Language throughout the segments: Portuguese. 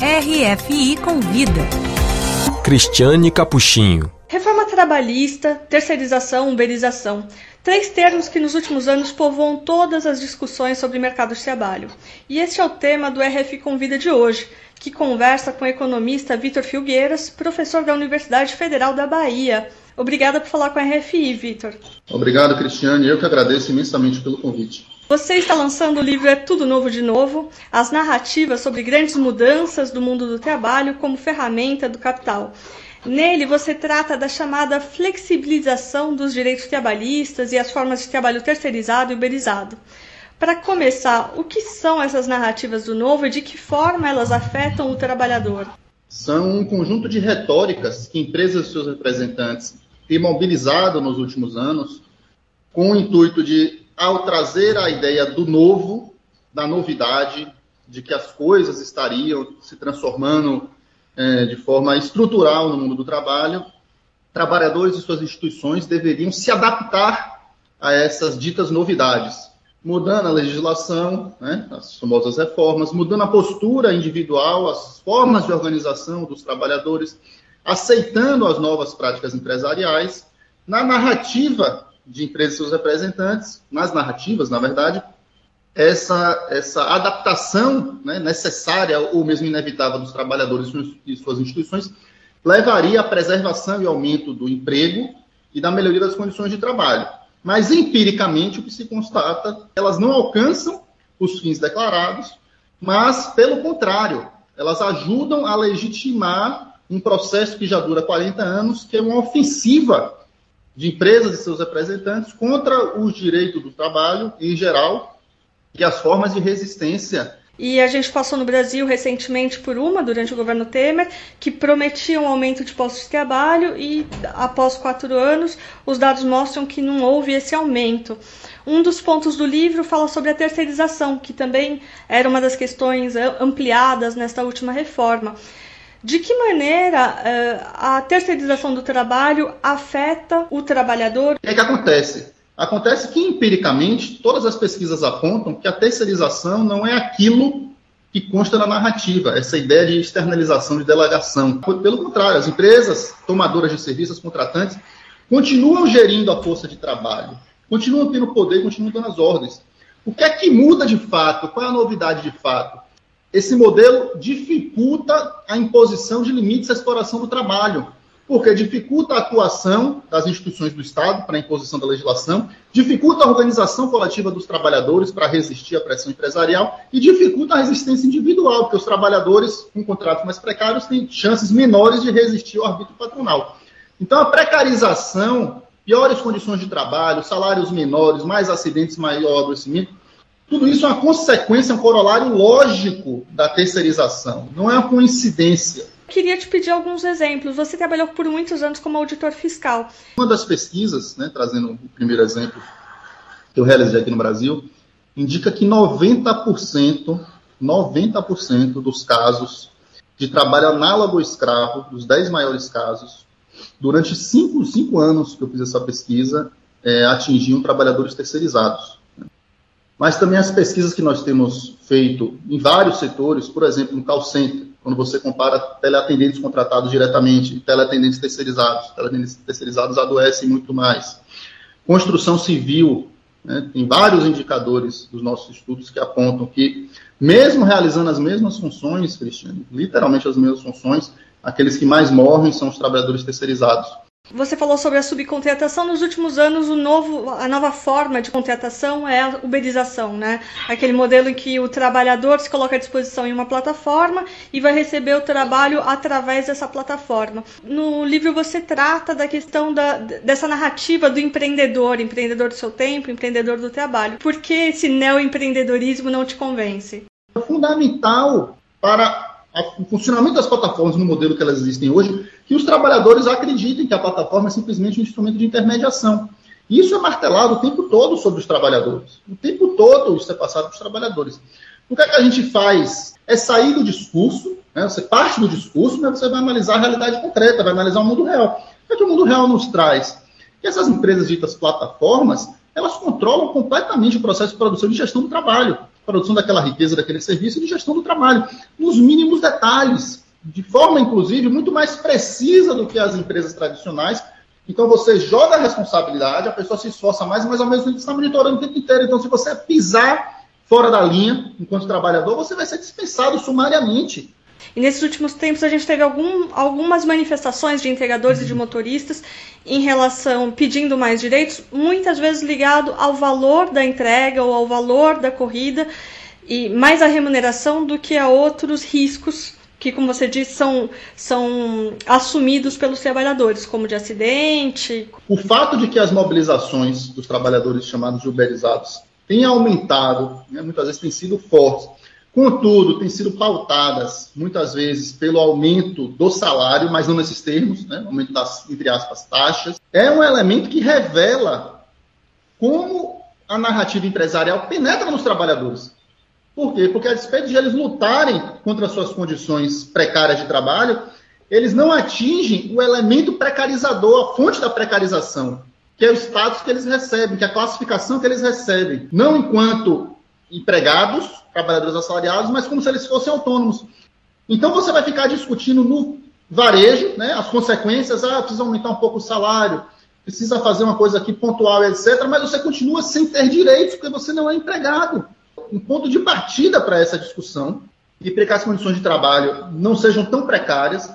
RFI Convida. Cristiane Capuchinho. Reforma trabalhista, terceirização, uberização. Três termos que nos últimos anos povoam todas as discussões sobre mercado de trabalho. E este é o tema do RFI Convida de hoje, que conversa com o economista Vitor Filgueiras, professor da Universidade Federal da Bahia. Obrigada por falar com a RFI, Vitor. Obrigado, Cristiane. Eu que agradeço imensamente pelo convite. Você está lançando o livro É Tudo Novo de Novo, as narrativas sobre grandes mudanças do mundo do trabalho como ferramenta do capital. Nele, você trata da chamada flexibilização dos direitos trabalhistas e as formas de trabalho terceirizado e uberizado. Para começar, o que são essas narrativas do novo e de que forma elas afetam o trabalhador? São um conjunto de retóricas que empresas e seus representantes têm mobilizado nos últimos anos com o intuito de ao trazer a ideia do novo, da novidade, de que as coisas estariam se transformando é, de forma estrutural no mundo do trabalho, trabalhadores e suas instituições deveriam se adaptar a essas ditas novidades, mudando a legislação, né, as famosas reformas, mudando a postura individual, as formas de organização dos trabalhadores, aceitando as novas práticas empresariais, na narrativa de empresas e seus representantes, nas narrativas, na verdade, essa, essa adaptação né, necessária ou mesmo inevitável dos trabalhadores e suas instituições levaria à preservação e aumento do emprego e da melhoria das condições de trabalho. Mas, empiricamente, o que se constata, elas não alcançam os fins declarados, mas, pelo contrário, elas ajudam a legitimar um processo que já dura 40 anos, que é uma ofensiva de empresas e seus representantes contra os direitos do trabalho em geral e as formas de resistência. E a gente passou no Brasil recentemente por uma, durante o governo Temer, que prometia um aumento de postos de trabalho e, após quatro anos, os dados mostram que não houve esse aumento. Um dos pontos do livro fala sobre a terceirização, que também era uma das questões ampliadas nesta última reforma. De que maneira uh, a terceirização do trabalho afeta o trabalhador? O que, é que acontece? Acontece que, empiricamente, todas as pesquisas apontam que a terceirização não é aquilo que consta na narrativa, essa ideia de externalização, de delegação. Pelo contrário, as empresas tomadoras de serviços, contratantes, continuam gerindo a força de trabalho, continuam tendo poder, continuam dando as ordens. O que é que muda de fato? Qual é a novidade de fato? Esse modelo dificulta a imposição de limites à exploração do trabalho, porque dificulta a atuação das instituições do Estado para a imposição da legislação, dificulta a organização coletiva dos trabalhadores para resistir à pressão empresarial e dificulta a resistência individual, porque os trabalhadores com contratos mais precários têm chances menores de resistir ao arbítrio patronal. Então, a precarização, piores condições de trabalho, salários menores, mais acidentes, maior adoecimento, tudo isso é uma consequência, um corolário lógico da terceirização, não é uma coincidência. Queria te pedir alguns exemplos. Você trabalhou por muitos anos como auditor fiscal. Uma das pesquisas, né, trazendo o primeiro exemplo que eu realizei aqui no Brasil, indica que 90%, 90% dos casos de trabalho análogo ao escravo, dos 10 maiores casos, durante 5 anos que eu fiz essa pesquisa, é, atingiam trabalhadores terceirizados mas também as pesquisas que nós temos feito em vários setores, por exemplo, no call center, quando você compara teleatendentes contratados diretamente e teleatendentes terceirizados. Teleatendentes terceirizados adoecem muito mais. Construção civil, né, tem vários indicadores dos nossos estudos que apontam que, mesmo realizando as mesmas funções, Cristiano, literalmente as mesmas funções, aqueles que mais morrem são os trabalhadores terceirizados. Você falou sobre a subcontratação. Nos últimos anos, o novo, a nova forma de contratação é a uberização, né? Aquele modelo em que o trabalhador se coloca à disposição em uma plataforma e vai receber o trabalho através dessa plataforma. No livro você trata da questão da, dessa narrativa do empreendedor, empreendedor do seu tempo, empreendedor do trabalho. Por que esse neoempreendedorismo não te convence? É fundamental para o funcionamento das plataformas no modelo que elas existem hoje, que os trabalhadores acreditem que a plataforma é simplesmente um instrumento de intermediação. Isso é martelado o tempo todo sobre os trabalhadores. O tempo todo isso é passado para os trabalhadores. O que, é que a gente faz? É sair do discurso, né? você parte do discurso, mas você vai analisar a realidade concreta, vai analisar o mundo real. O que, é o mundo real nos traz? Que essas empresas ditas plataformas, elas controlam completamente o processo de produção e gestão do trabalho. Produção daquela riqueza, daquele serviço, de gestão do trabalho, nos mínimos detalhes, de forma, inclusive, muito mais precisa do que as empresas tradicionais. Então, você joga a responsabilidade, a pessoa se esforça mais, mas ao mesmo tempo está monitorando o tempo inteiro. Então, se você pisar fora da linha, enquanto trabalhador, você vai ser dispensado sumariamente. E nesses últimos tempos a gente teve algum, algumas manifestações de entregadores uhum. e de motoristas em relação pedindo mais direitos, muitas vezes ligado ao valor da entrega ou ao valor da corrida e mais a remuneração do que a outros riscos que, como você disse, são, são assumidos pelos trabalhadores, como de acidente. O fato de que as mobilizações dos trabalhadores chamados uberizados têm aumentado, né, muitas vezes têm sido fortes, Contudo, têm sido pautadas muitas vezes pelo aumento do salário, mas não nesses termos, né? aumento das, entre aspas, taxas. É um elemento que revela como a narrativa empresarial penetra nos trabalhadores. Por quê? Porque a despeito de eles lutarem contra suas condições precárias de trabalho, eles não atingem o elemento precarizador, a fonte da precarização, que é o status que eles recebem, que é a classificação que eles recebem. Não enquanto empregados, trabalhadores assalariados, mas como se eles fossem autônomos. Então você vai ficar discutindo no varejo, né, as consequências, ah, precisa aumentar um pouco o salário, precisa fazer uma coisa aqui pontual, etc., mas você continua sem ter direitos, porque você não é empregado. Um ponto de partida para essa discussão, e para que as condições de trabalho não sejam tão precárias,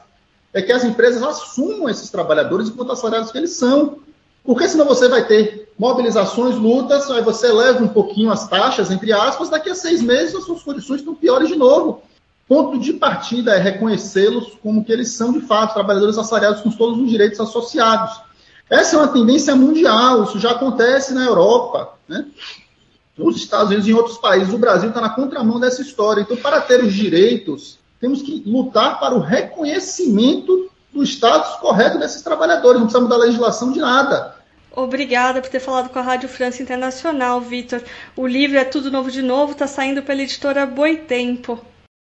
é que as empresas assumam esses trabalhadores enquanto assalariados que eles são. Porque senão você vai ter mobilizações, lutas, aí você eleva um pouquinho as taxas, entre aspas, daqui a seis meses as suas condições estão piores de novo. Ponto de partida é reconhecê-los como que eles são, de fato, trabalhadores assalariados com todos os direitos associados. Essa é uma tendência mundial, isso já acontece na Europa, né? nos Estados Unidos e em outros países. O Brasil está na contramão dessa história. Então, para ter os direitos, temos que lutar para o reconhecimento do status correto desses trabalhadores. Não precisa mudar a legislação de nada. Obrigada por ter falado com a Rádio França Internacional, Vitor. O livro É Tudo Novo de Novo, está saindo pela editora Boitempo.